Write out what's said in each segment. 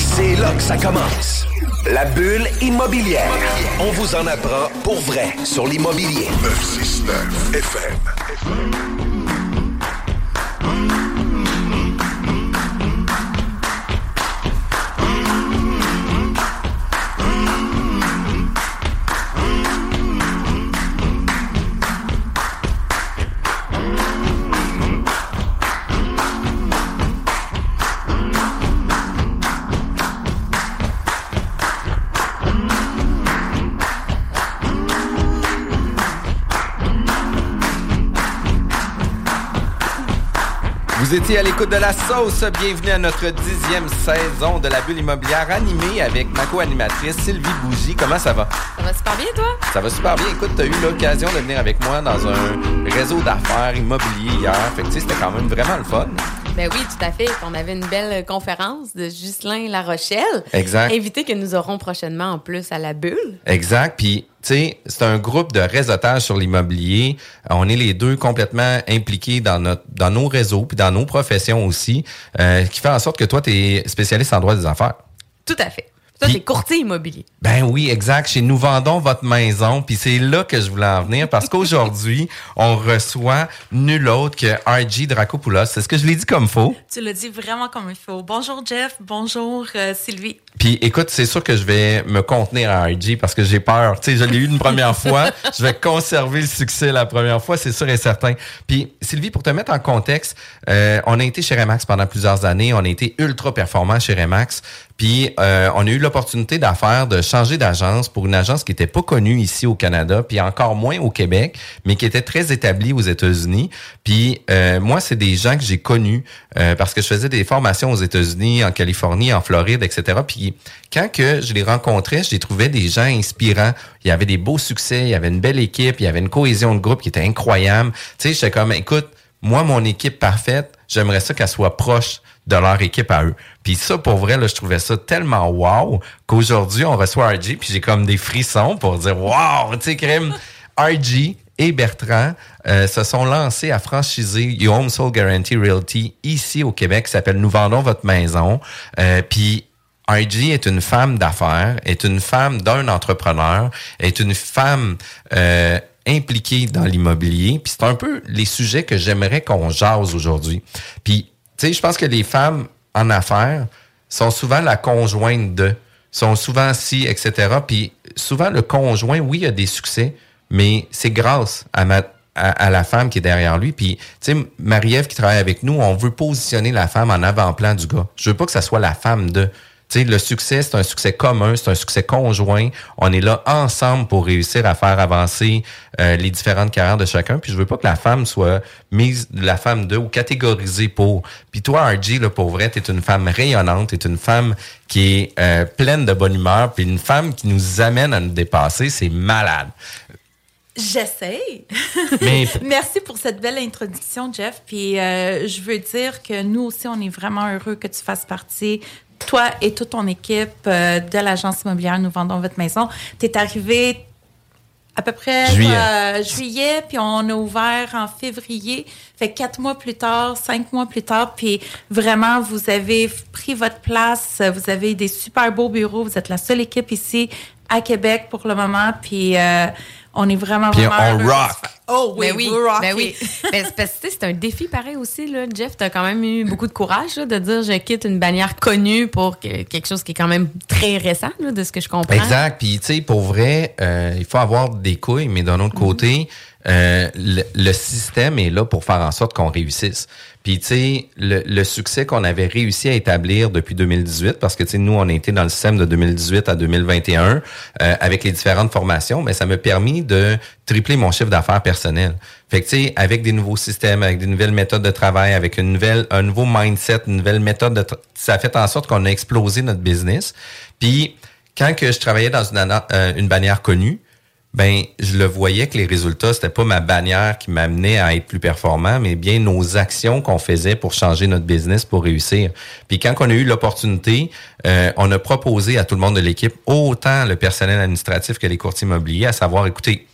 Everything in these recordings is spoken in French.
C'est là que ça commence. La bulle immobilière. On vous en apprend pour vrai sur l'immobilier. 969 FM. Vous étiez à l'écoute de la sauce. Bienvenue à notre dixième saison de la bulle immobilière animée avec ma co-animatrice Sylvie Bougie. Comment ça va? Ça va super bien, toi? Ça va super bien. Écoute, tu as eu l'occasion de venir avec moi dans un réseau d'affaires immobilier hier. Fait que tu sais, c'était quand même vraiment le fun. Ben oui, tout à fait. On avait une belle conférence de Ghislain La Rochelle. Exact. Invité que nous aurons prochainement en plus à la bulle. Exact. Puis, tu sais, c'est un groupe de réseautage sur l'immobilier. On est les deux complètement impliqués dans notre, dans nos réseaux puis dans nos professions aussi, euh, qui fait en sorte que toi, tu es spécialiste en droit des affaires. Tout à fait. Ça, c'est courtier immobilier. Ben oui, exact. Chez Nous Vendons Votre Maison. Puis c'est là que je voulais en venir parce qu'aujourd'hui, on reçoit nul autre que RG Dracopoulos. C'est ce que je l'ai dit comme faux. Tu l'as dit vraiment comme il faut. Bonjour Jeff, bonjour euh, Sylvie. Puis écoute, c'est sûr que je vais me contenir à RG parce que j'ai peur. Tu sais, je l'ai eu une première fois. Je vais conserver le succès la première fois, c'est sûr et certain. Puis Sylvie, pour te mettre en contexte, euh, on a été chez Remax pendant plusieurs années. On a été ultra performant chez Remax. Puis euh, on a eu l'opportunité d'affaire de changer d'agence pour une agence qui était pas connue ici au Canada, puis encore moins au Québec, mais qui était très établie aux États-Unis. Puis euh, moi, c'est des gens que j'ai connus euh, parce que je faisais des formations aux États-Unis, en Californie, en Floride, etc. Puis quand que je les rencontrais, je les trouvais des gens inspirants. Il y avait des beaux succès, il y avait une belle équipe, il y avait une cohésion de groupe qui était incroyable. Tu sais, j'étais comme, écoute, moi, mon équipe parfaite, j'aimerais ça qu'elle soit proche de leur équipe à eux. Puis ça, pour vrai, là, je trouvais ça tellement wow qu'aujourd'hui, on reçoit RG, puis j'ai comme des frissons pour dire wow, tu sais, crème. RG et Bertrand euh, se sont lancés à franchiser Your Home Soul Guarantee Realty ici au Québec, qui s'appelle Nous vendons votre maison. Euh, puis RG est une femme d'affaires, est une femme d'un entrepreneur, est une femme euh, impliquée dans l'immobilier. Puis c'est un peu les sujets que j'aimerais qu'on jase aujourd'hui. Puis, tu sais, je pense que les femmes en affaires sont souvent la conjointe de, sont souvent si, etc. Puis souvent, le conjoint, oui, a des succès, mais c'est grâce à la femme qui est derrière lui. Puis, tu sais, Marie-Ève qui travaille avec nous, on veut positionner la femme en avant-plan du gars. Je veux pas que ça soit la femme de. Tu sais, le succès, c'est un succès commun, c'est un succès conjoint. On est là ensemble pour réussir à faire avancer euh, les différentes carrières de chacun. Puis je veux pas que la femme soit mise la femme de ou catégorisée pour. Puis toi, RG, là, pour vrai, t'es une femme rayonnante, t'es une femme qui est euh, pleine de bonne humeur, puis une femme qui nous amène à nous dépasser. C'est malade. J'essaye. Mais Merci pour cette belle introduction, Jeff. Puis euh, je veux dire que nous aussi, on est vraiment heureux que tu fasses partie, toi et toute ton équipe euh, de l'agence immobilière Nous vendons votre maison. Tu es arrivé à peu près Juillet. euh, juillet, puis on a ouvert en février. Fait quatre mois plus tard, cinq mois plus tard, puis vraiment, vous avez pris votre place. Vous avez des super beaux bureaux. Vous êtes la seule équipe ici à Québec pour le moment, puis euh, on est vraiment, Puis vraiment on heureux. rock. Oh oui, ben oui, vous rockez. ben oui. Ben, c'est parce que, tu sais, c'est un défi pareil aussi, là. Jeff, t'as quand même eu beaucoup de courage là, de dire je quitte une bannière connue pour que- quelque chose qui est quand même très récent, là, de ce que je comprends. Exact. Puis, tu sais, pour vrai, euh, il faut avoir des couilles, mais d'un autre côté, euh, le, le système est là pour faire en sorte qu'on réussisse. Puis, tu sais, le, le succès qu'on avait réussi à établir depuis 2018, parce que, tu sais, nous, on a été dans le système de 2018 à 2021 euh, avec les différentes formations, mais ça m'a permis de tripler mon chiffre d'affaires personnel. Fait que, tu sais, avec des nouveaux systèmes, avec des nouvelles méthodes de travail, avec une nouvelle, un nouveau mindset, une nouvelle méthode de, ça a fait en sorte qu'on a explosé notre business. Puis, quand que je travaillais dans une, euh, une bannière connue, ben, je le voyais que les résultats, c'était pas ma bannière qui m'amenait à être plus performant, mais bien nos actions qu'on faisait pour changer notre business pour réussir. Puis quand on a eu l'opportunité, euh, on a proposé à tout le monde de l'équipe, autant le personnel administratif que les courtiers immobiliers, à savoir, écoutez,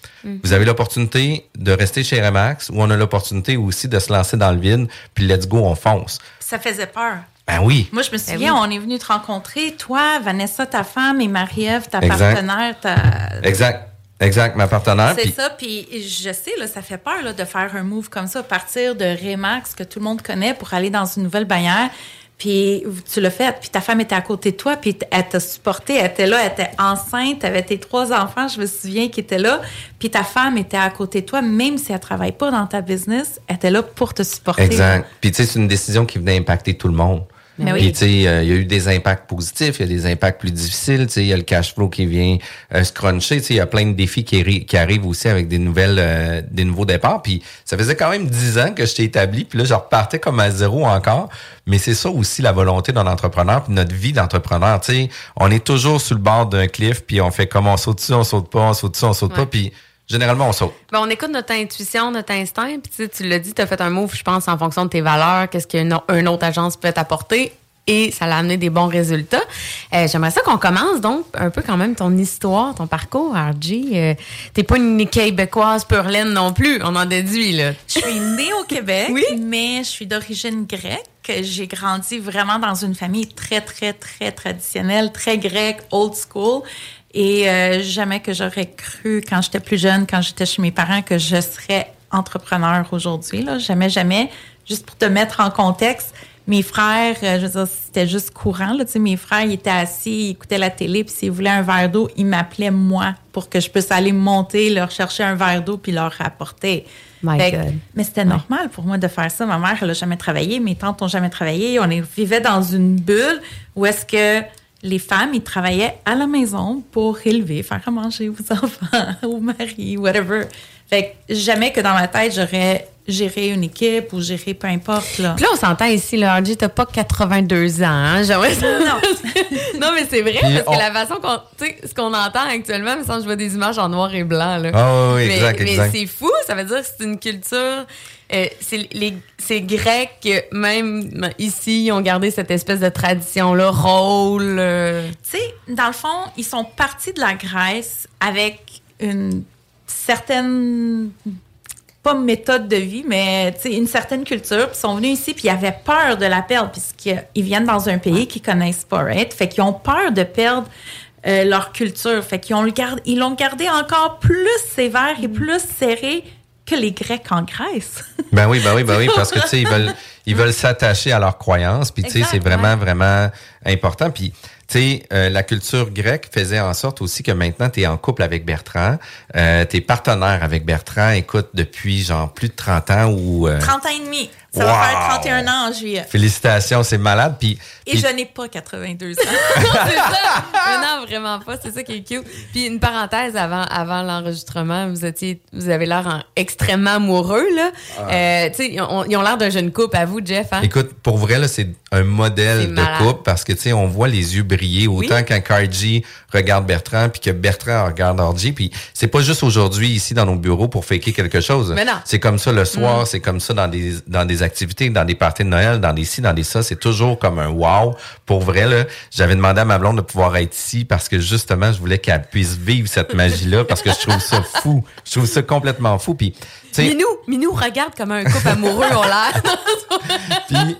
vous avez l'opportunité de rester chez Remax ou on a l'opportunité aussi de se lancer dans le vide, puis let's go, on fonce. Ça faisait peur. Ben oui. Moi, je me souviens, oui. on est venu te rencontrer, toi, Vanessa, ta femme, et Marie-Ève, ta Exact. partenaire. Ta... Exact. Exact, ma partenaire. C'est ça, puis je sais, là, ça fait peur là, de faire un move comme ça, partir de Remax, que tout le monde connaît, pour aller dans une nouvelle bannière. Puis tu l'as fait, puis ta femme était à côté de toi, puis elle t'a supporté, elle était là, elle était enceinte, tu avais tes trois enfants, je me souviens, qui étaient là, puis ta femme était à côté de toi, même si elle travaille pas dans ta business, elle était là pour te supporter. Exact. Puis tu sais, c'est une décision qui venait impacter tout le monde. Mais oui. Puis tu sais, euh, il y a eu des impacts positifs, il y a des impacts plus difficiles, tu sais, il y a le cash flow qui vient euh, se cruncher, tu sais, il y a plein de défis qui, arri- qui arrivent aussi avec des nouvelles euh, des nouveaux départs. Puis ça faisait quand même dix ans que j'étais établi, puis là je repartais comme à zéro encore. Mais c'est ça aussi la volonté d'un entrepreneur, puis notre vie d'entrepreneur, tu sais, on est toujours sur le bord d'un cliff, puis on fait comme on saute dessus, on saute pas, on saute dessus, on saute Ouais. pas, puis généralement on saute. Ben, on écoute notre intuition, notre instinct. Puis tu l'as dit, tu as fait un move, je pense, en fonction de tes valeurs, qu'est-ce qu'une une autre agence peut t'apporter. Et ça l'a amené des bons résultats. Euh, J'aimerais ça qu'on commence donc un peu quand même ton histoire, ton parcours, RG. Euh, T'es pas une québécoise pure laine non plus, on en déduit là. Je suis née au Québec, Oui. mais je suis d'origine grecque. J'ai grandi vraiment dans une famille très, très, très traditionnelle, très grecque, old school. Et euh, jamais que j'aurais cru, quand j'étais plus jeune, quand j'étais chez mes parents, que je serais entrepreneur aujourd'hui. là. Jamais, jamais. Juste pour te mettre en contexte, mes frères, euh, je veux dire, c'était juste courant. Là, tu sais, mes frères, ils étaient assis, ils écoutaient la télé, puis s'ils voulaient un verre d'eau, ils m'appelaient moi pour que je puisse aller monter, leur chercher un verre d'eau, puis leur rapporter. My Fait God. mais c'était normal pour moi de faire ça. Ma mère, elle n'a jamais travaillé, mes tantes n'ont jamais travaillé. On vivait dans une bulle où est-ce que les femmes, ils travaillaient à la maison pour élever, faire à manger aux enfants, au mari, whatever. Fait que jamais que dans ma tête, j'aurais géré une équipe ou géré peu importe. Là. Puis là, on s'entend ici, là, RG, t'as pas 82 ans, hein? J'aimerais ça. Non. non, mais c'est vrai, Puis parce on- que la façon qu'on. Tu sais, ce qu'on entend actuellement, me semble que je vois des images en noir et blanc, là. Ah oui, mais, exact, mais c'est fou, ça veut dire que c'est une culture. euh, c'est les c'est grec, même ici, ils ont gardé cette espèce de tradition-là, rôle. euh, Tu sais, dans le fond, ils sont partis de la Grèce avec une certaine pas méthode de vie, mais une certaine culture. Puis ils sont venus ici, puis ils avaient peur de la perdre, puisqu'ils viennent dans un pays qu'ils connaissent pas, right? Fait qu'ils ont peur de perdre euh, leur culture. Fait qu'ils ont le ils l'ont gardé encore plus sévère et plus serré que les Grecs en Grèce. Ben oui, ben oui, ben oui, parce que tu sais, ils veulent, ils veulent s'attacher à leurs croyances, puis tu sais, c'est vraiment, vraiment important. Puis tu euh, la culture grecque faisait en sorte aussi que maintenant tu es en couple avec Bertrand, euh, t'es partenaire avec Bertrand, écoute, depuis genre plus de 30 ans ou euh, 30 ans et demi. Ça va faire 31 ans en juillet. félicitations, c'est malade. Puis, Et puis- je n'ai pas 82 ans. c'est ça. Mais non, vraiment pas. C'est ça qui est cute. Puis une parenthèse avant, avant l'enregistrement, vous étiez, vous avez l'air en- extrêmement amoureux là. Euh, tu sais, ils ont ils ont l'air d'un jeune couple. À vous, Jeff. Hein? Écoute, pour vrai, c'est un modèle de couple parce que, on voit les yeux briller autant Oui. quand Cardi regarde Bertrand puis que Bertrand regarde Orgy. Puis c'est pas juste aujourd'hui ici dans nos bureaux pour faker quelque chose. Mais non. Mm. C'est comme ça le soir, c'est comme ça dans des, dans des activités, dans des parties de Noël, dans des ci, dans des ça. C'est toujours comme un wow. Pour vrai, là, j'avais demandé à ma blonde de pouvoir être ici parce que justement, je voulais qu'elle puisse vivre cette magie-là parce que je trouve ça fou. Je trouve ça complètement fou. Puis, tu sais, Minou, Minou regarde comme un couple amoureux on l'air. Puis,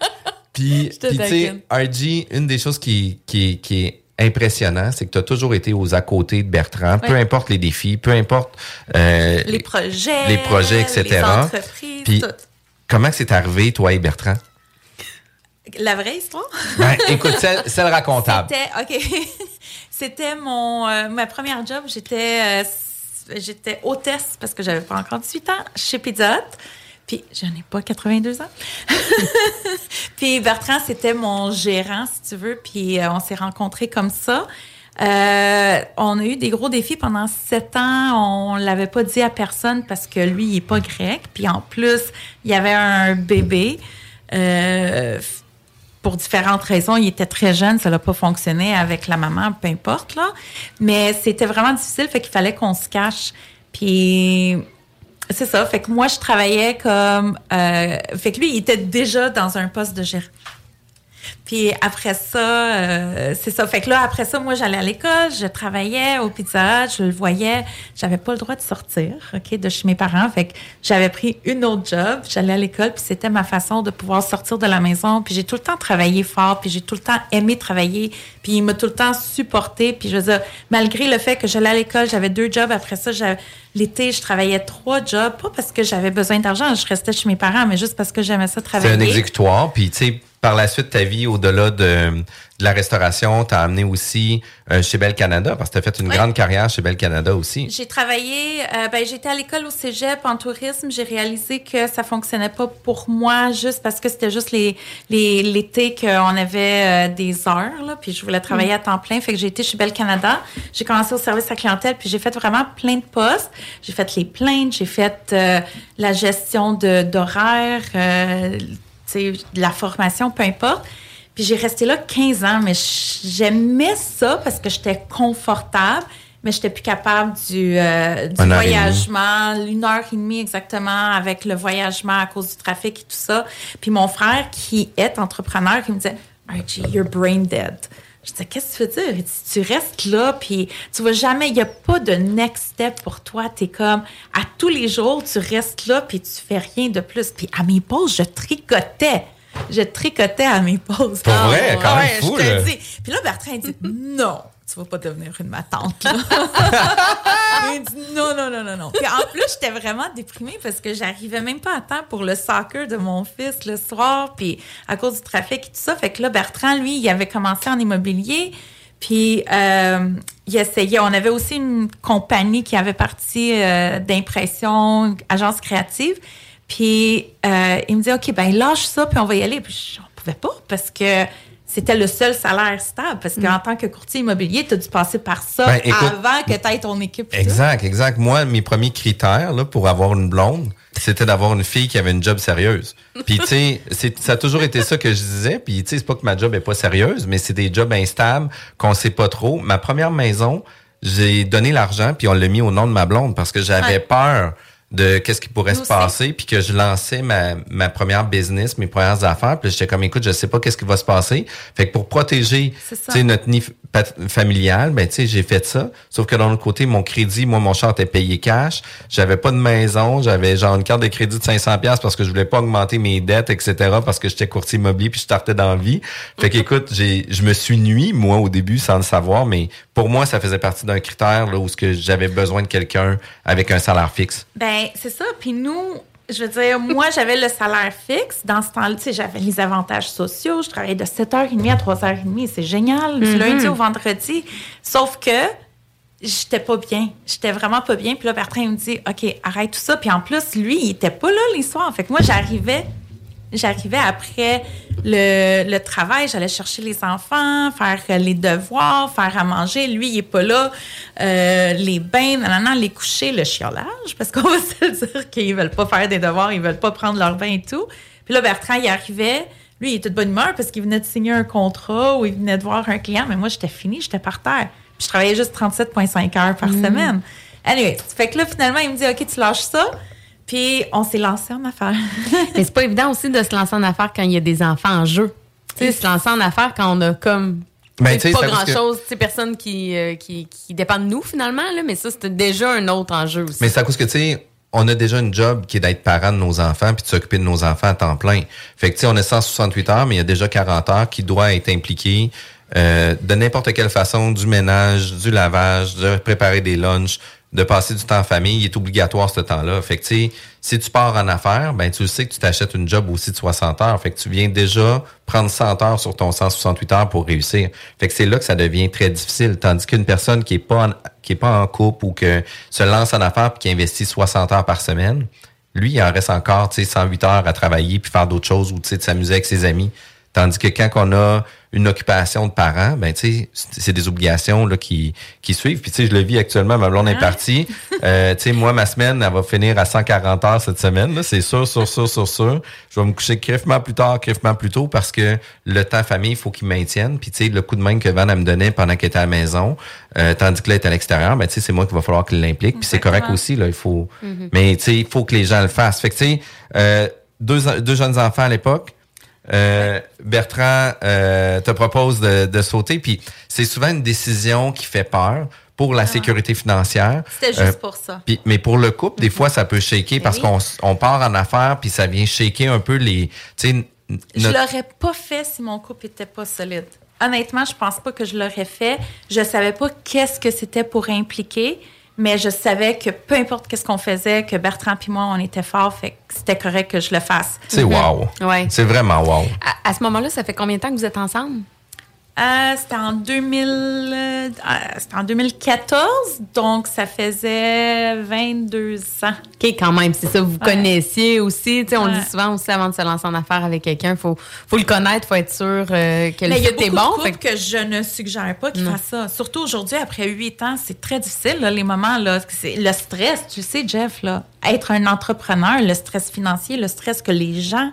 puis, tu sais. RG, une des choses qui, qui, qui est impressionnant, c'est que tu as toujours été aux à côté de Bertrand, peu importe les défis, peu importe euh, les projets, les projets, etc. les entreprises, Puis- tout. Comment c'est arrivé, toi et Bertrand? La vraie histoire? Ben, écoute, celle, celle racontable. C'était, OK. C'était mon, euh, ma première job. J'étais, euh, j'étais hôtesse parce que j'avais pas encore 18 ans chez Pizza Hut. Puis, je n'ai pas 82 ans. puis, Bertrand, c'était mon gérant, si tu veux. Puis, euh, on s'est rencontrés comme ça. Euh, on a eu des gros défis pendant sept ans. On l'avait pas dit à personne parce que lui, il est pas grec. Puis en plus, il y avait un bébé. Euh, pour différentes raisons, il était très jeune, ça n'a pas fonctionné avec la maman, peu importe là. Mais c'était vraiment difficile, fait qu'il fallait qu'on se cache. Puis c'est ça, fait que moi je travaillais comme, euh, fait que lui il était déjà dans un poste de. Puis après ça, euh, c'est ça. Fait que là, après ça, moi, j'allais à l'école, je travaillais au Pizza Hut, je le voyais. J'avais pas le droit de sortir, OK, de chez mes parents. Fait que j'avais pris une autre job, j'allais à l'école, puis c'était ma façon de pouvoir sortir de la maison. Puis j'ai tout le temps travaillé fort, puis j'ai tout le temps aimé travailler, puis il m'a tout le temps supporté. Puis je veux dire, malgré le fait que j'allais à l'école, j'avais deux jobs. Après ça, l'été, je travaillais trois jobs, pas parce que j'avais besoin d'argent, je restais chez mes parents, mais juste parce que j'aimais ça travailler. C'est un exécutoire, puis tu sais par la suite, ta vie, au-delà de, la restauration, t'as amené aussi euh, chez Bell Canada, parce que tu as fait une grande carrière chez Bell Canada aussi. J'ai travaillé, euh, ben, j'étais à l'école au cégep en tourisme. J'ai réalisé que ça fonctionnait pas pour moi juste parce que c'était juste les l'été qu'on avait euh, des heures, là, puis je voulais travailler à temps plein. Fait que j'ai été chez Bell Canada. J'ai commencé au service à clientèle, puis j'ai fait vraiment plein de postes. J'ai fait les plaintes, j'ai fait la gestion d'horaires, de la formation, peu importe. Puis j'ai resté là 15 ans, mais j'aimais ça parce que j'étais confortable, mais j'étais plus capable du, euh, du voyagement, une heure et demie exactement avec le voyagement à cause du trafic et tout ça. Puis mon frère, qui est entrepreneur, qui me disait Archie, you're brain dead. Je disais, qu'est-ce que tu veux dire? Tu restes là, puis tu vas jamais, il n'y a pas de next step pour toi. Tu es comme, à tous les jours, tu restes là, puis tu fais rien de plus. Puis à mes pauses, je tricotais. Je tricotais à mes pauses. Pour vrai, quand même fou, Puis là, Bertrand, il dit, non tu vas pas devenir une matante, là. il dit non, non, non, non, non. Puis en plus, j'étais vraiment déprimée parce que j'arrivais même pas à temps pour le soccer de mon fils le soir, puis à cause du trafic et tout ça. Fait que là, Bertrand, lui, il avait commencé en immobilier. Puis euh, il essayait. On avait aussi une compagnie qui avait parti euh, d'impression, agence créative. Puis euh, il me dit OK, ben lâche ça, puis on va y aller. Puis on pouvait pas parce que c'était le seul salaire stable. Parce qu'en mm. tant que courtier immobilier, tu as dû passer par ça ben, avant que tu aies ton équipe. Exact, exact. Moi, mes premiers critères là, pour avoir une blonde, c'était d'avoir une fille qui avait une job sérieuse. Puis, tu sais, ça a toujours été ça que je disais. Puis, tu sais, c'est pas que ma job est pas sérieuse, mais c'est des jobs instables qu'on sait pas trop. Ma première maison, j'ai donné l'argent, puis on l'a mis au nom de ma blonde parce que j'avais peur de qu'est-ce qui pourrait se passer, puis que je lançais ma, ma première business, mes premières affaires, puis j'étais comme, écoute, je sais pas qu'est-ce qui va se passer. Fait que pour protéger notre nid familial, ben, tu sais, j'ai fait ça. Sauf que d'un autre côté, mon crédit, moi, mon char était payé cash. J'avais pas de maison. J'avais genre une carte de crédit de 500 pièces parce que je voulais pas augmenter mes dettes, etc. parce que j'étais courtier immobilier puis je startais dans la vie. Fait qu'écoute, j'ai, je me suis nuit, moi, au début, sans le savoir, mais pour moi, ça faisait partie d'un critère, là, où ce que j'avais besoin de quelqu'un avec un salaire fixe. Ben, c'est ça. Puis nous, je veux dire, moi, j'avais le salaire fixe. Dans ce temps-là, tu sais, j'avais les avantages sociaux. Je travaillais de 7h30 à 3h30. C'est génial, du mm-hmm. lundi au vendredi. Sauf que j'étais pas bien. J'étais vraiment pas bien. Puis là, Bertrand, me dit, OK, arrête tout ça. Puis en plus, lui, il était pas là les soirs. Fait que moi, j'arrivais j'arrivais après le, travail, j'allais chercher les enfants, faire les devoirs, faire à manger. Lui, il est pas là. Euh, les bains, non, les coucher, le chiolage, parce qu'on va se dire qu'ils veulent pas faire des devoirs, ils veulent pas prendre leur bain et tout. Puis là, Bertrand, il arrivait. Lui, il était de bonne humeur parce qu'il venait de signer un contrat ou il venait de voir un client, mais moi, j'étais fini, j'étais par terre. Puis je travaillais juste 37,5 heures par mm. semaine. Anyway, fait que là, finalement, il me dit, OK, tu lâches ça. Puis on s'est lancé en affaires. Mais c'est pas évident aussi de se lancer en affaires quand il y a des enfants en jeu. Tu sais, se lancer en affaires quand on a comme ben, pas grand chose, c'est personne qui, euh, qui, qui dépend de nous finalement, là, mais ça, c'était déjà un autre enjeu aussi. Mais c'est à cause que, tu sais, on a déjà une job qui est d'être parent de nos enfants puis de s'occuper de nos enfants à temps plein. Fait que, tu sais, on a 168 heures, mais il y a déjà 40 heures qui doivent être impliquées euh, de n'importe quelle façon, du ménage, du lavage, de préparer des lunchs, de passer du temps en famille, il est obligatoire ce temps-là. Fait que, si tu pars en affaires, ben, tu sais que tu t'achètes une job aussi de 60 heures. Fait que tu viens déjà prendre 100 heures sur ton 168 heures pour réussir. Fait que c'est là que ça devient très difficile. Tandis qu'une personne qui est pas en, qui est pas en couple ou que se lance en affaires puis qui investit 60 heures par semaine, lui, il en reste encore, tu sais, 108 heures à travailler puis faire d'autres choses ou, tu sais, de s'amuser avec ses amis. Tandis que quand on a une occupation de parents, ben tu sais, c'est des obligations là, qui, qui suivent. Puis tu sais, je le vis actuellement, ma blonde est partie. Euh, tu sais, moi, ma semaine, elle va finir à 140 heures cette semaine. Là, c'est sûr, sûr, sûr, sûr, sûr. Je vais me coucher criffement plus tard, criffement plus tôt parce que le temps famille, il faut qu'il maintienne. Puis tu sais, le coup de main que Van elle me donnait pendant qu'elle était à la maison, euh, tandis que là, elle est à l'extérieur, ben tu sais, c'est moi qu'il va falloir qu'il l'implique. Puis c'est correct aussi, là, il faut. Mais tu sais, il faut que les gens le fassent. Fait que tu sais, euh, deux, deux jeunes enfants à l'époque. Euh, Bertrand euh, te propose de, de sauter, puis c'est souvent une décision qui fait peur pour la sécurité financière. C'était juste Euh, pour ça. puis, mais pour le couple, des fois, ça peut shaker parce oui. qu'on on part en affaires, puis ça vient shaker un peu les... tu sais, n- Je notre- l'aurais pas fait si mon couple était pas solide. Honnêtement, je pense pas que je l'aurais fait. Je savais pas qu'est-ce que c'était pour impliquer, mais je savais que peu importe qu'est-ce qu'on faisait, que Bertrand puis moi, on était forts, fait que c'était correct que je le fasse. C'est wow. Ouais. C'est vraiment wow. À, à ce moment-là, ça fait combien de temps que vous êtes ensemble? Euh, c'était en 2000, euh, c'était en 2014, donc ça faisait 22 ans. OK, quand même, c'est ça. Vous connaissiez aussi. Tu sais, on le dit souvent aussi avant de se lancer en affaires avec quelqu'un. Il faut, faut le connaître, faut être sûr euh, que le Mais il y a est beaucoup bon. de que- je ne suggère pas qu'ils fassent ça. Surtout aujourd'hui, après huit ans, c'est très difficile, là, les moments. Là, le stress, tu sais, Jeff, là, être un entrepreneur, le stress financier, le stress que les gens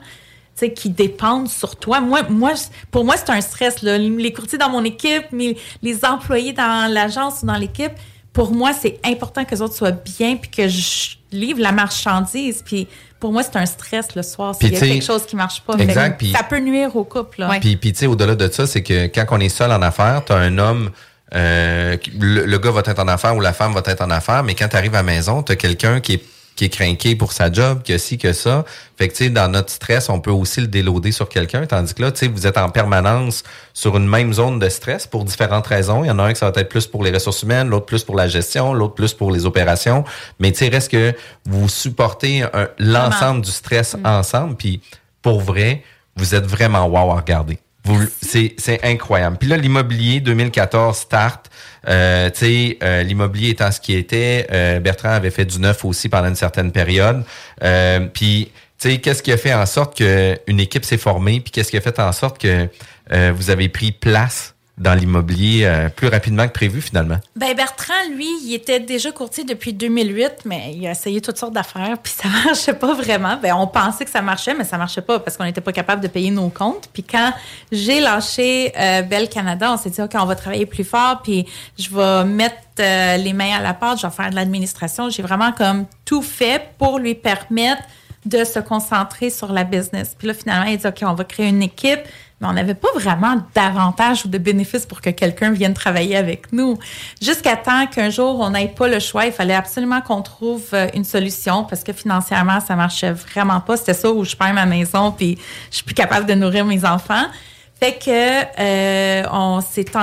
qui dépendent sur toi. Moi, moi, pour moi, c'est un stress. Là. Les courtiers dans mon équipe, mes- les employés dans l'agence ou dans l'équipe, pour moi, c'est important que les autres soient bien puis que je livre la marchandise. Puis pour moi, c'est un stress le soir s'il y a quelque chose qui marche pas. exact, ça peut nuire au couple. Là. Ouais. Puis, puis tu sais, au-delà de ça, c'est que quand on est seul en affaires, tu as un homme, euh, le gars va être en affaires ou la femme va être en affaires, mais quand tu arrives à la maison, tu as quelqu'un qui est qui est craqué pour sa job, que ci, que ça. Fait que, tu sais, dans notre stress, on peut aussi le déloader sur quelqu'un, tandis que là, tu sais, vous êtes en permanence sur une même zone de stress pour différentes raisons. Il y en a un qui ça va être plus pour les ressources humaines, l'autre plus pour la gestion, l'autre plus pour les opérations. Mais, tu sais, reste que vous supportez l'ensemble du stress ensemble, puis pour vrai, vous êtes vraiment wow à regarder. C'est, incroyable. Puis là, l'immobilier 2014 start. Euh, euh, l'immobilier étant ce qui était, euh, Bertrand avait fait du neuf aussi pendant une certaine période. Euh, puis, qu'est-ce qui a fait en sorte qu'une équipe s'est formée? Puis qu'est-ce qui a fait en sorte que euh, vous avez pris place dans l'immobilier euh, plus rapidement que prévu finalement? Ben Bertrand, lui, il était déjà courtier depuis 2008, mais il a essayé toutes sortes d'affaires, puis ça marchait pas vraiment. Ben on pensait que ça marchait, mais ça marchait pas parce qu'on n'était pas capable de payer nos comptes. Puis quand j'ai lâché euh, Bell Canada, on s'est dit ok, on va travailler plus fort, puis je vais mettre euh, les mains à la pâte, je vais faire de l'administration. J'ai vraiment comme tout fait pour lui permettre de se concentrer sur la business. Puis là, finalement, il dit, OK, on va créer une équipe, on n'avait pas vraiment d'avantages ou de bénéfices pour que quelqu'un vienne travailler avec nous. Jusqu'à temps qu'un jour, on n'ait pas le choix, il fallait absolument qu'on trouve euh, une solution parce que financièrement, ça marchait vraiment pas. C'était ça où je perds ma maison puis je suis plus capable de nourrir mes enfants. Fait que euh, on s'est pas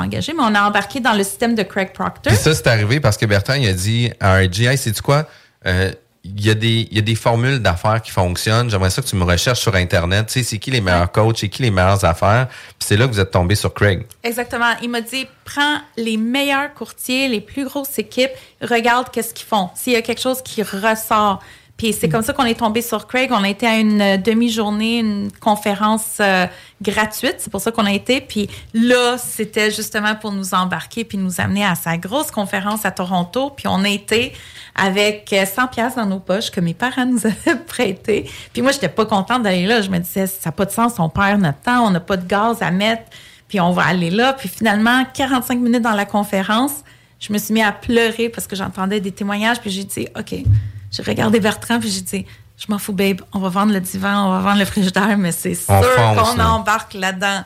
engagé, mais on a embarqué dans le système de Craig Proctor. Ça, c'est arrivé parce que Bertrand, il a dit à RG, hey, sais-tu quoi? Euh, il y, a des, il y a des formules d'affaires qui fonctionnent. J'aimerais ça que tu me recherches sur Internet. Tu sais, c'est qui les meilleurs coachs, c'est qui les meilleures affaires? Puis c'est là que vous êtes tombé sur Craig. Exactement. Il m'a dit prends les meilleurs courtiers, les plus grosses équipes, regarde qu'est-ce qu'ils font. S'il y a quelque chose qui ressort. Puis c'est comme ça qu'on est tombé sur Craig. On a été à une euh, demi-journée, une conférence euh, gratuite. C'est pour ça qu'on a été. Puis là, c'était justement pour nous embarquer puis nous amener à sa grosse conférence à Toronto. Puis on a été avec euh, 100 pièces dans nos poches que mes parents nous avaient prêté. Puis moi, j'étais pas contente d'aller là. Je me disais, ça n'a pas de sens. On perd notre temps. On n'a pas de gaz à mettre. Puis on va aller là. Puis finalement, 45 minutes dans la conférence, je me suis mis à pleurer parce que j'entendais des témoignages. Puis j'ai dit, OK. J'ai regardé Bertrand, puis j'ai dit, je m'en fous, babe. On va vendre le divan, on va vendre le frigidaire, mais c'est sûr qu'on embarque là-dedans.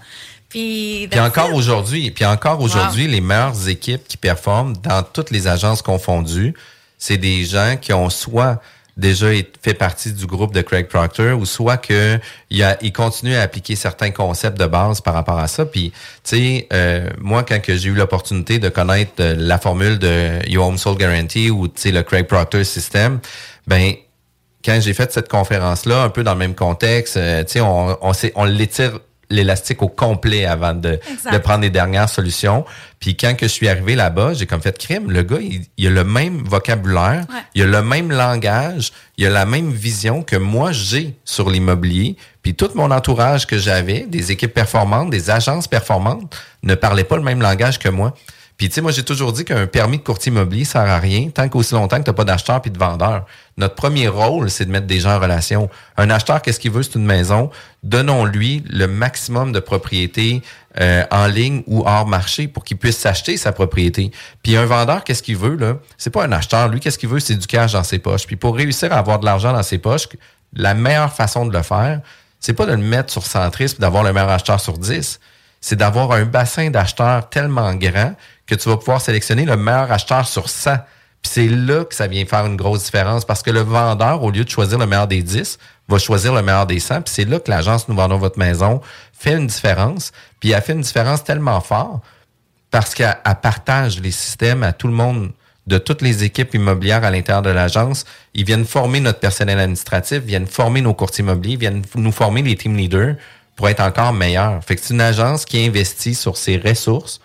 Puis, encore aujourd'hui, puis encore aujourd'hui, les meilleures équipes qui performent dans toutes les agences confondues, c'est des gens qui ont soit déjà fait partie du groupe de Craig Proctor ou soit que il continue à appliquer certains concepts de base par rapport à ça. Puis tu sais euh, moi quand j'ai eu l'opportunité de connaître euh, la formule de Your Home Soul Guarantee ou tu sais le Craig Proctor system ben quand j'ai fait cette conférence là un peu dans le même contexte euh, tu sais on on, on l'étire l'élastique au complet avant de, de prendre les dernières solutions. Puis quand que je suis arrivé là-bas, j'ai comme fait crime. Le gars, il, il a le même vocabulaire, Ouais. il a le même langage, il a la même vision que moi j'ai sur l'immobilier. Puis tout mon entourage que j'avais, des équipes performantes, des agences performantes, ne parlaient pas le même langage que moi. Puis tu sais, moi j'ai toujours dit qu'un permis de courtier immobilier sert à rien tant qu'aussi longtemps que tu n'as pas d'acheteur puis de vendeur. Notre premier rôle, c'est de mettre des gens en relation. Un acheteur, qu'est-ce qu'il veut? C'est une maison. Donnons-lui le maximum de propriétés euh, en ligne ou hors marché pour qu'il puisse s'acheter sa propriété. Puis un vendeur, qu'est-ce qu'il veut? là? C'est pas un acheteur. Lui, qu'est-ce qu'il veut? C'est du cash dans ses poches. Puis pour réussir à avoir de l'argent dans ses poches, la meilleure façon de le faire, c'est pas de le mettre sur centrisme, d'avoir le meilleur acheteur sur 10 c'est d'avoir un bassin d'acheteurs tellement grand que tu vas pouvoir sélectionner le meilleur acheteur sur 100. Puis c'est là que ça vient faire une grosse différence parce que le vendeur, au lieu de choisir le meilleur des 10, va choisir le meilleur des 100. Puis c'est là que l'agence Nous vendons votre maison fait une différence. Puis elle fait une différence tellement fort parce qu'elle elle partage les systèmes à tout le monde de toutes les équipes immobilières à l'intérieur de l'agence. Ils viennent former notre personnel administratif, viennent former nos courtiers immobiliers, viennent nous former les team leaders pour être encore meilleurs. Fait que c'est une agence qui investit sur ses ressources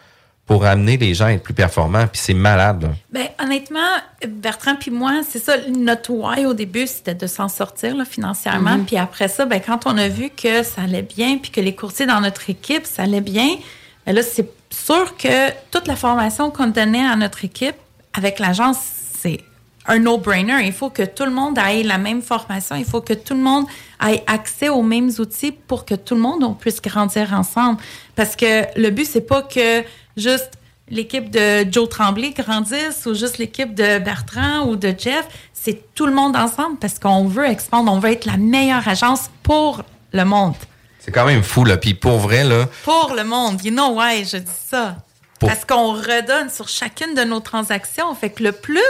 pour amener les gens à être plus performants. Puis c'est malade. Ben, honnêtement, Bertrand puis moi, c'est ça, notre why au début, c'était de s'en sortir là, financièrement. Puis après ça, ben, quand on a vu que ça allait bien, puis que les courtiers dans notre équipe, ça allait bien, ben là, c'est sûr que toute la formation qu'on donnait à notre équipe avec l'agence, c'est un no-brainer. Il faut que tout le monde ait la même formation. Il faut que tout le monde ait accès aux mêmes outils pour que tout le monde on puisse grandir ensemble. Parce que le but, c'est pas que juste l'équipe de Joe Tremblay grandisse ou juste l'équipe de Bertrand ou de Jeff. C'est tout le monde ensemble parce qu'on veut expandre. On veut être la meilleure agence pour le monde. C'est quand même fou. Là. Puis pour vrai, là, Pour le monde. You know why je dis ça? Pour- Parce qu'on redonne sur chacune de nos transactions. Fait que le plus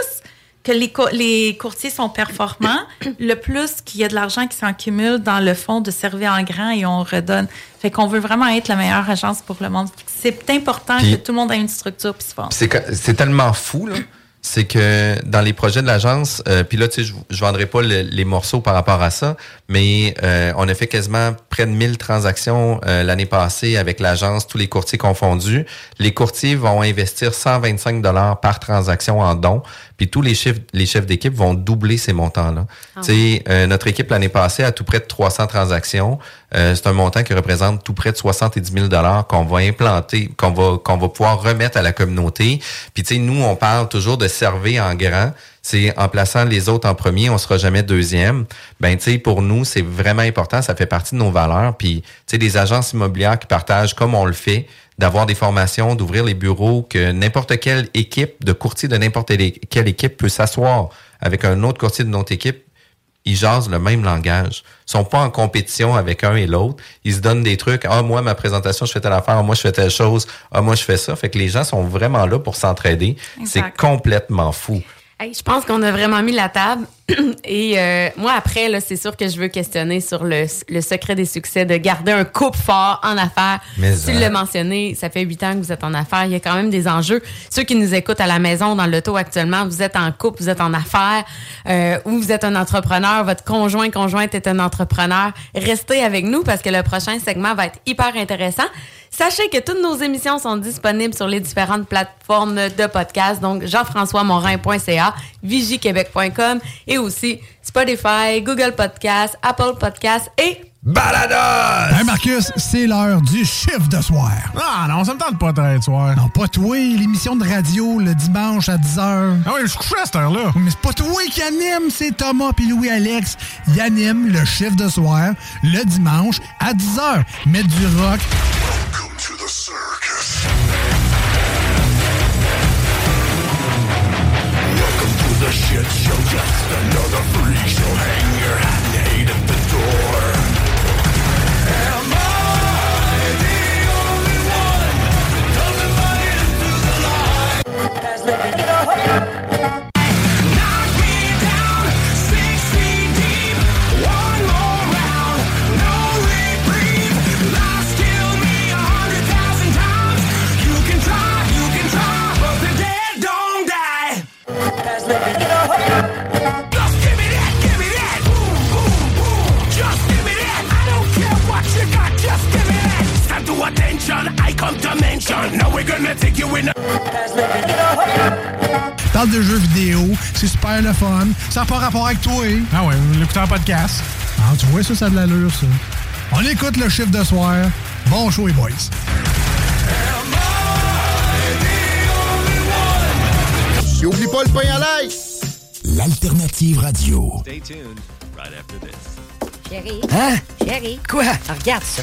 que les, co- les courtiers sont performants, le plus qu'il y a de l'argent qui s'accumule dans le fonds de servir en grand et on redonne. Fait qu'on veut vraiment être la meilleure agence pour le monde. C'est important Puis- que tout le monde ait une structure puis se forme. c'est tellement fou là. C'est que dans les projets de l'agence, euh, puis là, tu sais, je, je vendrai pas le- les morceaux par rapport à ça, mais euh, on a fait quasiment près de 1000 transactions euh, l'année passée avec l'agence, tous les courtiers confondus. Les courtiers vont investir 125 dollars par transaction en dons, puis tous les chefs, les chefs d'équipe vont doubler ces montants-là. Tu sais, euh, notre équipe l'année passée a tout près de 300 transactions. Euh, c'est un montant qui représente tout près de 70 000 dollars qu'on va implanter, qu'on va qu'on va pouvoir remettre à la communauté. Puis tu sais, nous on parle toujours de servir en grand. C'est en plaçant les autres en premier, on sera jamais deuxième. Ben tu sais, pour nous c'est vraiment important. Ça fait partie de nos valeurs. Puis tu sais, des agences immobilières qui partagent comme on le fait d'avoir des formations, d'ouvrir les bureaux, que n'importe quelle équipe de courtier de n'importe quelle équipe peut s'asseoir avec un autre courtier de notre équipe ils jasent le même langage. Ils sont pas en compétition avec un et l'autre. Ils se donnent des trucs. Ah, moi, ma présentation, je fais telle affaire. Ah, moi, je fais telle chose. Ah, moi, je fais ça. Fait que les gens sont vraiment là pour s'entraider. C'est complètement fou. Hey, je pense qu'on a vraiment mis la table. Et euh, moi, après, là, c'est sûr que je veux questionner sur le, le secret des succès de garder un couple fort en affaires. Mais tu hein. l'as mentionné, ça fait huit ans que vous êtes en affaires. Il y a quand même des enjeux. Ceux qui nous écoutent à la maison, dans l'auto actuellement, vous êtes en couple, vous êtes en affaires, euh, ou vous êtes un entrepreneur, votre conjoint, conjointe est un entrepreneur. Restez avec nous parce que le prochain segment va être hyper intéressant. Sachez que toutes nos émissions sont disponibles sur les différentes plateformes de podcast, donc jean-françois-morin.ca, vigiquebec.com et aussi Spotify, Google Podcast, Apple Podcast et Balados! Hey Marcus, c'est l'heure du chiffre de soir. Ah non, ça me tente pas de soir. Non, pas toi, l'émission de radio le dimanche à 10h. Ah oui, je suis couché à cette heure-là. Mais c'est pas toi qui anime, c'est Thomas puis Louis-Alex. Ils animent le chiffre de soir le dimanche à 10h. Mettre du rock. Welcome to the circus. Welcome to the shit show. Just another freak show. Hang baby. de jeux vidéo, c'est super le fun. Ça n'a pas rapport avec toi. hein? Ah ouais, l'écouteur en podcast. Ah, tu vois, ça, ça a de l'allure, ça. On écoute le chiffre de soir. Bon show, les boys. Et oublie pas le pain à l'ail. L'alternative radio. Chérie. Hein? Chérie. Quoi? Regarde ça.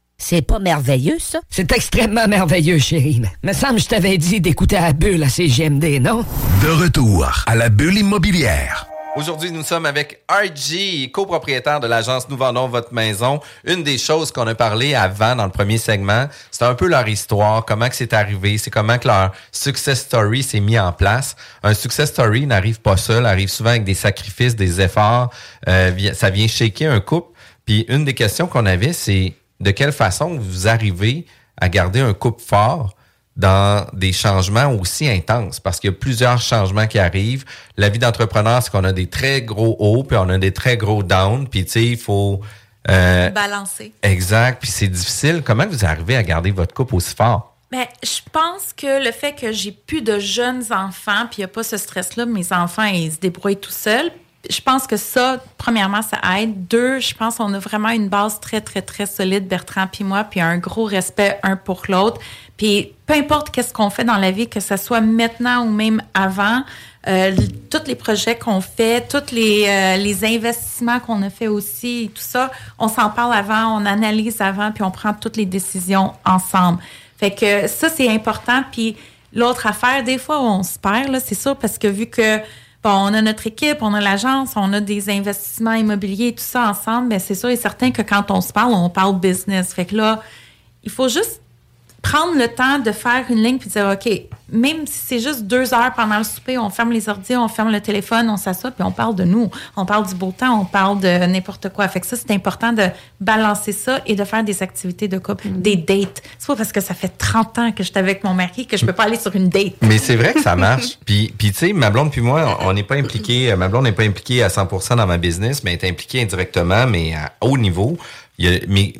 C'est pas merveilleux, ça? C'est extrêmement merveilleux, chérie. Me semble que je t'avais dit d'écouter la bulle à CGMD, non? De retour à la bulle immobilière. Aujourd'hui, nous sommes avec RG, copropriétaire de l'agence Nous vendons votre maison. Une des choses qu'on a parlé avant dans le premier segment, c'est un peu leur histoire, comment que c'est arrivé, c'est comment que leur success story s'est mis en place. Un success story n'arrive pas seul, arrive souvent avec des sacrifices, des efforts. Euh, ça vient shaker un couple. Puis une des questions qu'on avait, c'est de quelle façon vous arrivez à garder un couple fort dans des changements aussi intenses? Parce qu'il y a plusieurs changements qui arrivent. La vie d'entrepreneur, c'est qu'on a des très gros hauts puis on a des très gros downs. Puis tu sais, il faut euh, Balancer. exact. Puis c'est difficile. Comment vous arrivez à garder votre couple aussi fort? Mais je pense que le fait que j'ai plus de jeunes enfants, puis il n'y a pas ce stress-là, mes enfants, ils se débrouillent tout seuls. Je pense que ça, premièrement, ça aide. Deux, je pense qu'on a vraiment une base très, très, très solide, Bertrand puis moi, puis un gros respect un pour l'autre. Puis peu importe qu'est-ce qu'on fait dans la vie, que ce soit maintenant ou même avant, euh, tous les projets qu'on fait, tous les, euh, les investissements qu'on a fait aussi, tout ça, on s'en parle avant, on analyse avant, puis on prend toutes les décisions ensemble. Fait que ça, c'est important. Puis l'autre affaire, des fois, on se perd, là, c'est sûr, parce que vu que bon, on a notre équipe, on a l'agence, on a des investissements immobiliers, tout ça ensemble, mais c'est sûr et certain que quand on se parle, on parle business. Fait que là, il faut juste prendre le temps de faire une ligne puis dire, OK, même si c'est juste deux heures pendant le souper, on ferme les ordi, on ferme le téléphone, on s'assoit puis on parle de nous. On parle du beau temps, on parle de n'importe quoi. Fait que ça, c'est important de balancer ça et de faire des activités de couple, des dates. C'est pas parce que ça fait 30 ans que je suis avec mon mari que je peux pas aller sur une date. Mais c'est vrai que ça marche. puis, puis tu sais, ma blonde puis moi, on n'est pas impliqués. Ma blonde n'est pas impliquée à 100% dans ma business, mais elle est impliquée indirectement, mais à haut niveau. Il y a, mais,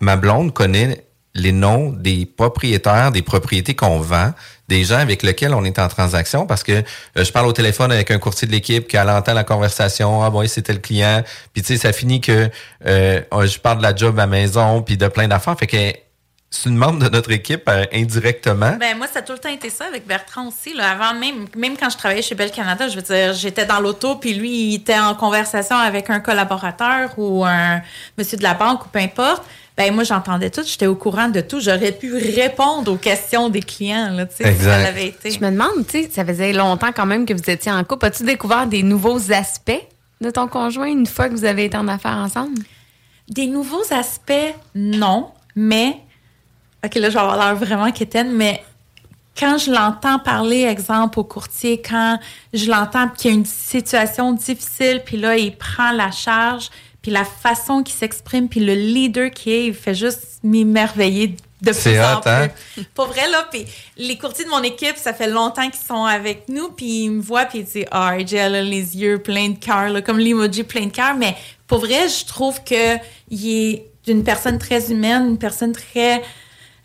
ma blonde connaît les noms des propriétaires, des propriétés qu'on vend, des gens avec lesquels on est en transaction, parce que euh, je parle au téléphone avec un courtier de l'équipe, qu'elle entend la conversation, ah bon, c'était le client, puis tu sais, ça finit que euh, je parle de la job à maison, puis de plein d'affaires, fait que c'est une membre de notre équipe euh, indirectement. Ben moi, ça a tout le temps été ça avec Bertrand aussi. Là. Avant même, même quand je travaillais chez Bell Canada, je veux dire, j'étais dans l'auto, puis lui, il était en conversation avec un collaborateur ou un monsieur de la banque ou peu importe. Ben moi, j'entendais tout, j'étais au courant de tout. J'aurais pu répondre aux questions des clients, là, tu sais, si Exact. ça l'avait été. Je me demande, tu sais, ça faisait longtemps quand même que vous étiez en couple. As-tu découvert des nouveaux aspects de ton conjoint une fois que vous avez été en affaires ensemble? Des nouveaux aspects, non, mais OK, là, je vais avoir l'air vraiment quétaine, mais quand je l'entends parler, exemple, au courtier, quand je l'entends qu'il y a une situation difficile, puis là, il prend la charge, puis la façon qu'il s'exprime, puis le leader qui est, il fait juste m'émerveiller de plus en hot, hein? plus. Pour vrai, là, puis les courtiers de mon équipe, ça fait longtemps qu'ils sont avec nous, puis ils me voient, puis ils disent, ah, RJ, elle a les yeux pleins de cœur, là, comme l'emoji plein de cœur, mais pour vrai, je trouve que il est d'une personne très humaine, une personne très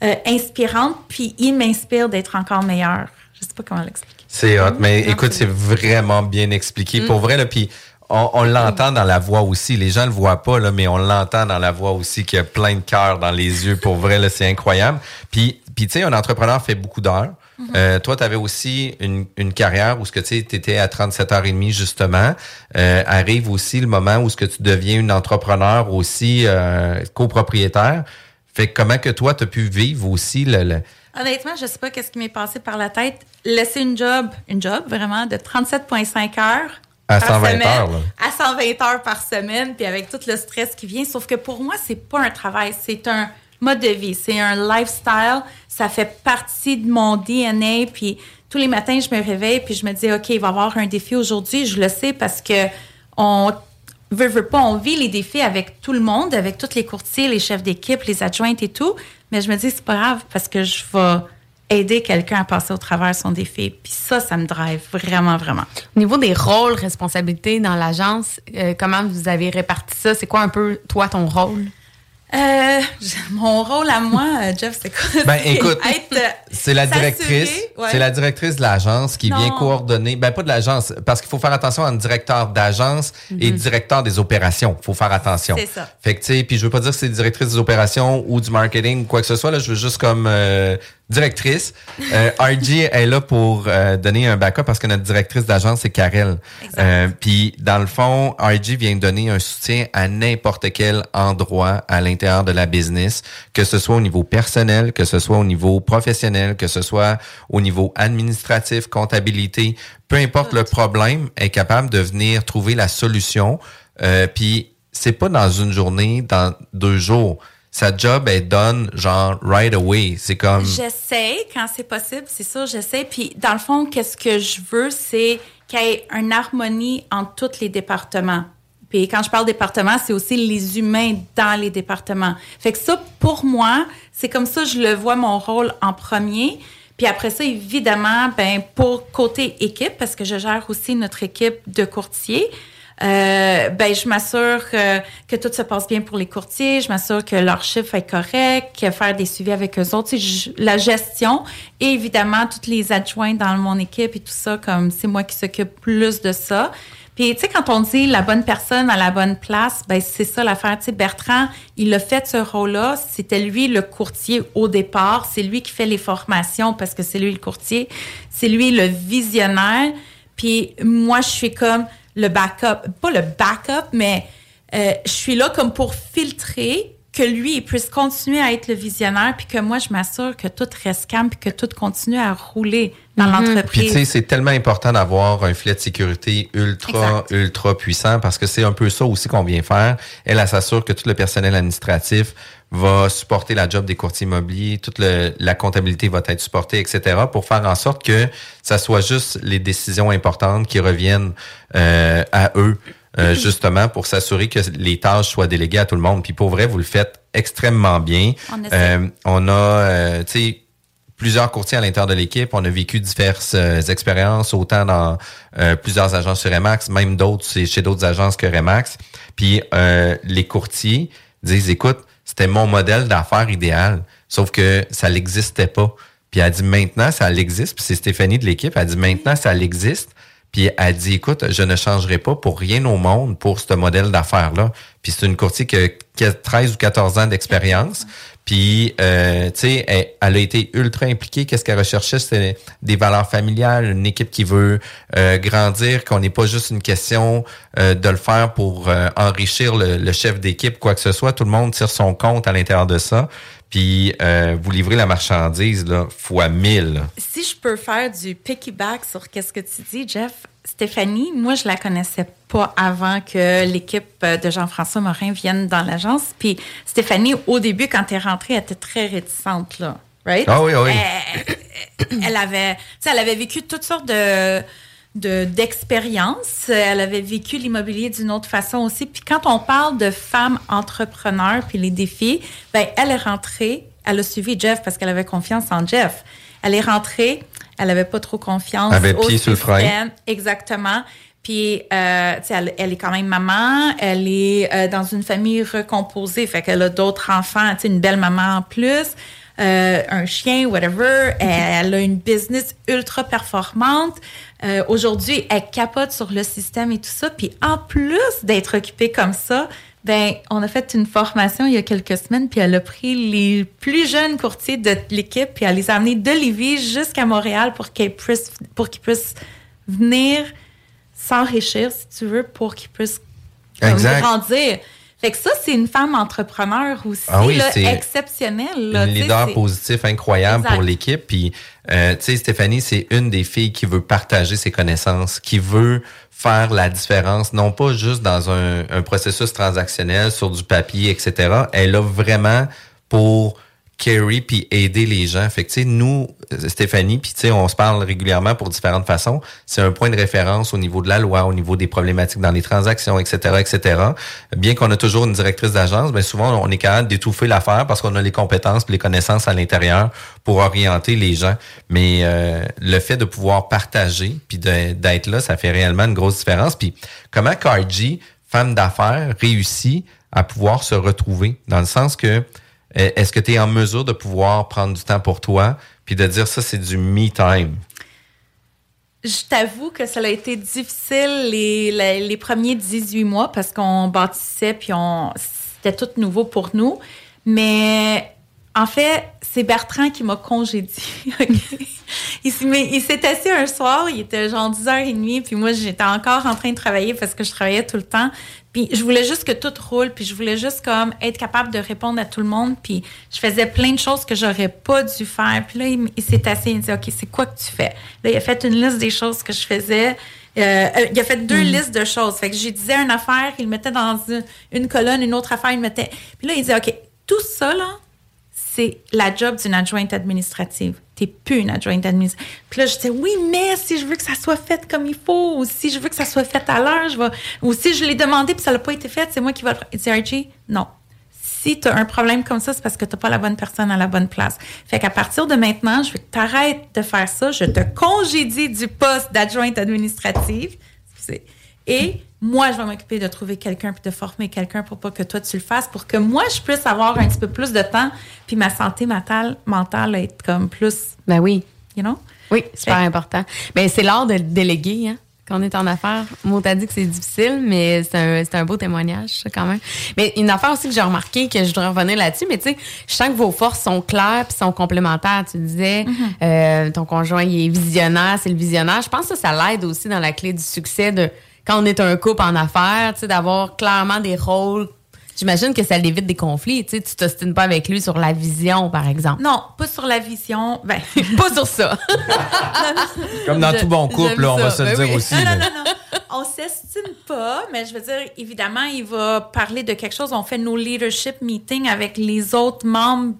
euh, inspirante, puis il m'inspire d'être encore meilleur. Je sais pas comment l'expliquer. C'est hot, mais écoute, c'est vraiment bien expliqué. Pour vrai, là, puis on, on l'entend dans la voix aussi. Les gens le voient pas, là, mais on l'entend dans la voix aussi qu'il y a plein de cœur dans les yeux. Pour vrai, là, c'est incroyable. Puis, puis tu sais, un entrepreneur fait beaucoup d'heures. Euh, toi, tu avais aussi une, une carrière où ce que tu étais à 37h30 justement. Euh, arrive aussi le moment où ce que tu deviens une entrepreneur aussi euh, copropriétaire. Fait que comment que toi, tu as pu vivre aussi le, le- Honnêtement, je sais pas qu'est-ce qui m'est passé par la tête. Laisser une job, une job vraiment de 37,5 heures. À par 120 semaine, heures, là. À 120 heures par semaine, puis avec tout le stress qui vient. Sauf que pour moi, c'est pas un travail, c'est un mode de vie, c'est un lifestyle. Ça fait partie de mon DNA. Puis tous les matins, je me réveille, puis je me dis, OK, il va y avoir un défi aujourd'hui. Je le sais parce que on, veux, veux pas, on vit les défis avec tout le monde, avec tous les courtiers, les chefs d'équipe, les adjointes et tout. Mais je me dis, c'est pas grave parce que je vais aider quelqu'un à passer au travers son défi. Puis ça, ça me drive vraiment, vraiment. Au niveau des rôles, responsabilités dans l'agence, euh, comment vous avez réparti ça? C'est quoi un peu, toi, ton rôle? Euh, mon rôle à moi, euh, Jeff, c'est quoi? Ben, C'est écoute, euh, C'est la directrice. ouais. C'est la directrice de l'agence qui vient Non. coordonner. Ben pas de l'agence, parce qu'il faut faire attention à un directeur d'agence et directeur des opérations. faut faire attention. Mhm. C'est ça. Fait que tu sais, puis je veux pas dire que c'est directrice des opérations ou du marketing ou quoi que ce soit. Là, je veux juste comme euh, directrice. Euh, RG est là pour euh, donner un backup parce que notre directrice d'agence c'est Karel. Euh, puis dans le fond, RG vient donner un soutien à n'importe quel endroit à l'intérieur de la business, que ce soit au niveau personnel, que ce soit au niveau professionnel, que ce soit au niveau administratif, comptabilité, peu importe le problème, est capable de venir trouver la solution. Euh, puis c'est pas dans une journée, dans deux jours. Sa job est done genre right away. C'est comme J'essaie quand c'est possible, c'est sûr, j'essaie. Puis dans le fond, qu'est-ce que je veux, c'est qu'il y ait une harmonie entre tous les départements. Puis quand je parle département, c'est aussi les humains dans les départements. Fait que ça, pour moi, c'est comme ça je le vois mon rôle en premier. Puis après ça, évidemment, ben pour côté équipe, parce que je gère aussi notre équipe de courtiers. Euh, ben je m'assure que, que tout se passe bien pour les courtiers, je m'assure que leur chiffre est correct, que faire des suivis avec eux autres, je- la gestion et évidemment toutes les adjoints dans mon équipe et tout ça, comme c'est moi qui s'occupe plus de ça. Puis tu sais quand on dit la bonne personne à la bonne place, ben c'est ça l'affaire. Tu sais Bertrand, il a fait ce rôle-là, c'était lui le courtier au départ, c'est lui qui fait les formations parce que c'est lui le courtier, c'est lui le visionnaire. Puis moi, je suis comme le backup, pas le backup, mais euh, je suis là comme pour filtrer que lui il puisse continuer à être le visionnaire, puis que moi, je m'assure que tout reste calme, puis que tout continue à rouler dans Puis tu l'entreprise. sais, c'est tellement important d'avoir un filet de sécurité ultra, Exact. ultra puissant parce que c'est un peu ça aussi qu'on vient faire. Elle, elle s'assure que tout le personnel administratif va supporter la job des courtiers immobiliers, toute le- la comptabilité va être supportée, etc., pour faire en sorte que ça soit juste les décisions importantes qui reviennent euh, à eux, euh, justement, pour s'assurer que les tâches soient déléguées à tout le monde. Puis pour vrai, vous le faites extrêmement bien. On. Euh, on a, euh, tu sais, plusieurs courtiers à l'intérieur de l'équipe. On a vécu diverses euh, expériences, autant dans euh, plusieurs agences sur Remax, même d'autres chez d'autres agences que Remax. Puis euh, les courtiers disent, écoute, c'était mon modèle d'affaires idéal, sauf que ça n'existait pas. Puis elle dit maintenant, ça l'existe. Puis c'est Stéphanie de l'équipe, elle dit maintenant, ça l'existe. Puis elle dit, écoute, je ne changerai pas pour rien au monde pour ce modèle d'affaires-là. Puis c'est une courtier qui a- qui a 13 ou 14 ans d'expérience. Puis, euh, tu sais, elle, a été ultra impliquée. Qu'est-ce qu'elle recherchait? C'était des valeurs familiales, une équipe qui veut euh, grandir, qu'on n'est pas juste une question euh, de le faire pour enrichir le chef d'équipe, quoi que ce soit. Tout le monde tire son compte à l'intérieur de ça. Puis, euh, vous livrez la marchandise, là, fois 1000. là. si je peux faire du piggyback sur qu'est-ce que tu dis, Jeff, Stéphanie, moi, je la connaissais pas avant que l'équipe euh, de Jean-François Morin vienne dans l'agence. Puis Stéphanie, au début, quand elle est rentrée, elle était très réticente, là. Right? Ah oui, oui. Elle, elle avait, tu elle avait vécu toutes sortes de de- d'expériences. Elle avait vécu l'immobilier d'une autre façon aussi. Puis quand on parle de femmes entrepreneurs puis les défis, ben elle est rentrée, elle a suivi Jeff parce qu'elle avait confiance en Jeff. Elle est rentrée, elle avait pas trop confiance Elle avait le au pied sur le frein. Exactement. Puis, euh, tu sais, elle, elle est quand même maman. Elle est euh, dans une famille recomposée. Fait qu'elle a d'autres enfants. Tu sais, une belle maman en plus. Euh, un chien, whatever. Elle a une business ultra performante. Euh, Aujourd'hui, elle capote sur le système et tout ça. Puis, en plus d'être occupée comme ça, ben, on a fait une formation il y a quelques semaines, puis elle a pris les plus jeunes courtiers de l'équipe, puis elle les a amenés de Lévis jusqu'à Montréal pour qu'ils puissent, pour qu'ils puissent venir s'enrichir, si tu veux, pour qu'ils puissent grandir. Fait que ça, c'est une femme entrepreneur aussi, Ah oui, là, c'est exceptionnelle. là, un tu sais, leader positif incroyable Exact. pour l'équipe. Puis, euh, tu sais, Stéphanie, c'est une des filles qui veut partager ses connaissances, qui veut faire la différence, non pas juste dans un, un processus transactionnel sur du papier, etc. Elle a vraiment pour carry puis aider les gens. Fait que, nous, Stéphanie, puis tu sais, on se parle régulièrement pour différentes façons. C'est un point de référence au niveau de la loi, au niveau des problématiques dans les transactions, etc., etc. Bien qu'on a toujours une directrice d'agence, ben souvent, on est capable d'étouffer l'affaire parce qu'on a les compétences les connaissances à l'intérieur pour orienter les gens. Mais euh, le fait de pouvoir partager puis d'être là, ça fait réellement une grosse différence. Puis comment Cargy, femme d'affaires, réussit à pouvoir se retrouver? Dans le sens que est-ce que tu es en mesure de pouvoir prendre du temps pour toi puis de dire ça c'est du me time Je t'avoue que ça a été difficile les, les, premiers 18 mois parce qu'on bâtissait puis on c'était tout nouveau pour nous. Mais en fait, c'est Bertrand qui m'a congédié. il il s'est assis un soir, il était genre 10h30, puis moi, j'étais encore en train de travailler parce que je travaillais tout le temps. Puis je voulais juste que tout roule, puis je voulais juste comme être capable de répondre à tout le monde. Puis je faisais plein de choses que j'aurais pas dû faire. Puis là, il, s'est assis, il me dit, OK, c'est quoi que tu fais? Là, il a fait une liste des choses que je faisais. Euh, euh, il a fait deux listes de choses. Fait que j'ai disais une affaire, il mettait dans une, une colonne, une autre affaire, il mettait. Puis là, il disait, OK, tout ça, là, c'est la job d'une adjointe administrative. Plus une adjointe administrative. Puis là, je disais, oui, mais si je veux que ça soit fait comme il faut, ou si je veux que ça soit fait à l'heure, je vais, ou si je l'ai demandé puis ça n'a pas été fait, c'est moi qui vais le faire. Il non. Si tu as un problème comme ça, c'est parce que tu n'as pas la bonne personne à la bonne place. Fait qu'à partir de maintenant, je veux que tu arrêtes de faire ça. Je te congédie du poste d'adjointe administrative. C'est- Et moi, je vais m'occuper de trouver quelqu'un puis de former quelqu'un pour pas que toi tu le fasses, pour que moi je puisse avoir un petit peu plus de temps, puis ma santé mentale, mentale être comme plus, Ben oui. you know? Oui, super Fait- important. Ben, c'est l'art de déléguer, hein. Quand on est en affaires, moi, t'as dit que c'est difficile, mais c'est un, c'est un beau témoignage, ça, quand même. Mais une affaire aussi que j'ai remarqué, que je voudrais revenir là-dessus, mais tu sais, je sens que vos forces sont claires puis sont complémentaires. Tu disais, euh, ton conjoint, il est visionnaire, c'est le visionnaire. Je pense que ça, ça l'aide aussi dans la clé du succès de quand on est un couple en affaires, tu sais, d'avoir clairement des rôles. J'imagine que ça l'évite des conflits. Tu sais, tu t'ostines pas avec lui sur la vision, par exemple. Non, pas sur la vision. Ben, Pas sur ça. Comme dans Je- tout bon couple, là, on va se le ben dire oui. aussi. Non, non, non, non. On s'estime pas, mais je veux dire, évidemment, il va parler de quelque chose. On fait nos leadership meetings avec les autres membres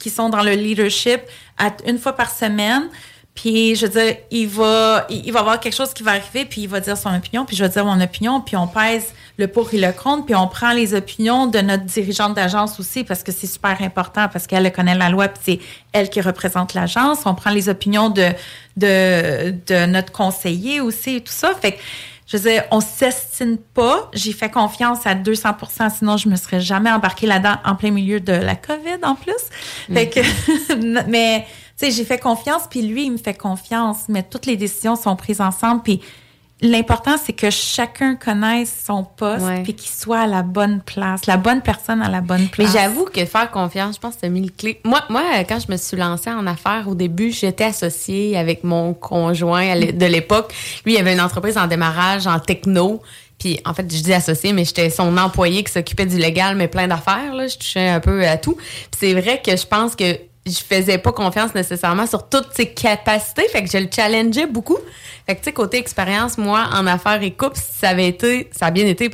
qui sont dans le leadership à- une fois par semaine. Puis, je veux dire, il va, il, il va avoir quelque chose qui va arriver, puis il va dire son opinion, puis je vais dire mon opinion, puis on pèse le pour et le contre, puis on prend les opinions de notre dirigeante d'agence aussi, parce que c'est super important, parce qu'elle connaît la loi, puis c'est elle qui représente l'agence. On prend les opinions de, de, de notre conseiller aussi, et tout ça. Fait que, je veux dire, on s'estime pas. J'ai fait confiance à 200% sinon je me serais jamais embarquée là-dedans en plein milieu de la COVID en plus. Fait que, mais, tu sais, j'ai fait confiance, puis lui, il me fait confiance, mais toutes les décisions sont prises ensemble, puis l'important, c'est que chacun connaisse son poste, Ouais. puis qu'il soit à la bonne place, la bonne personne à la bonne Mais place. j'avoue que faire confiance, je pense que c'est mis le clé. Moi, moi, quand je me suis lancée en affaires, au début, j'étais associée avec mon conjoint de l'époque. Lui, il avait une entreprise en démarrage, en techno. Puis, en fait, je dis associé, mais j'étais son employé qui s'occupait du légal, mais plein d'affaires. Là. Je touchais un peu à tout. Puis c'est vrai que je pense que je faisais pas confiance nécessairement sur toutes ses capacités. Fait que je le challengeais beaucoup. Fait que, tu sais, côté expérience, moi, en affaires et couple, ça avait été, ça a bien été.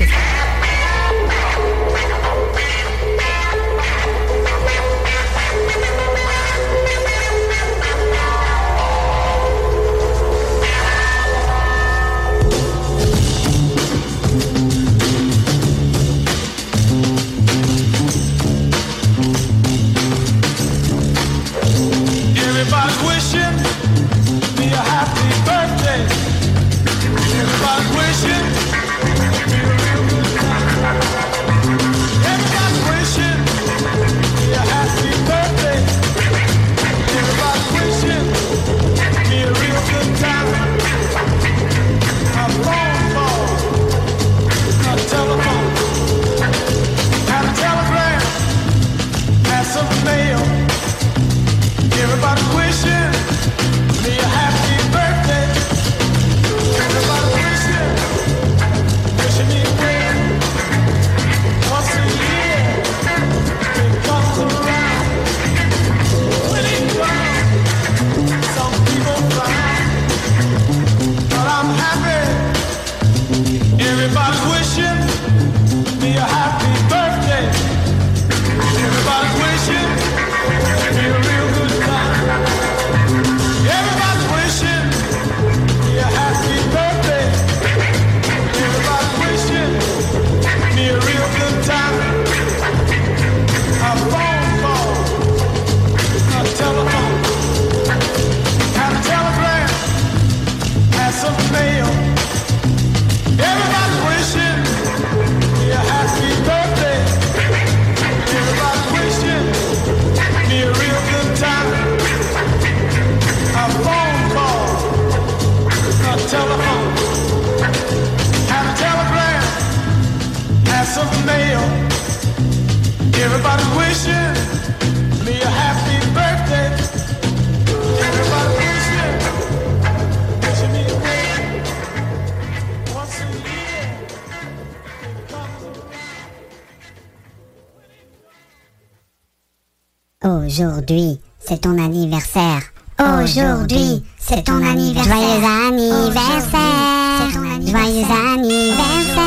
shit. Aujourd'hui, c'est ton anniversaire. Aujourd'hui, c'est ton anniversaire. Joyeux anniversaire. Joyeux anniversaire.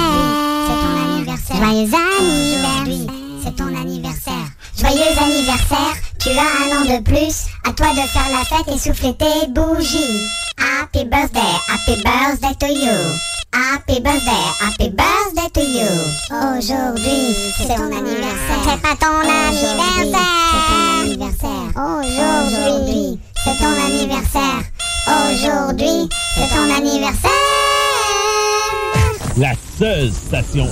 Joyeux anniversaire. C'est ton anniversaire. Joyeux anniversaire. Tu as un an de plus. À toi de faire la fête et souffler tes bougies. Happy birthday, happy birthday to you. Happy birthday, happy birthday to you. Aujourd'hui, c'est ton anniversaire. C'est pas ton anniversaire. C'est ton anniversaire. Aujourd'hui, c'est ton anniversaire. Aujourd'hui, c'est ton anniversaire. La seule station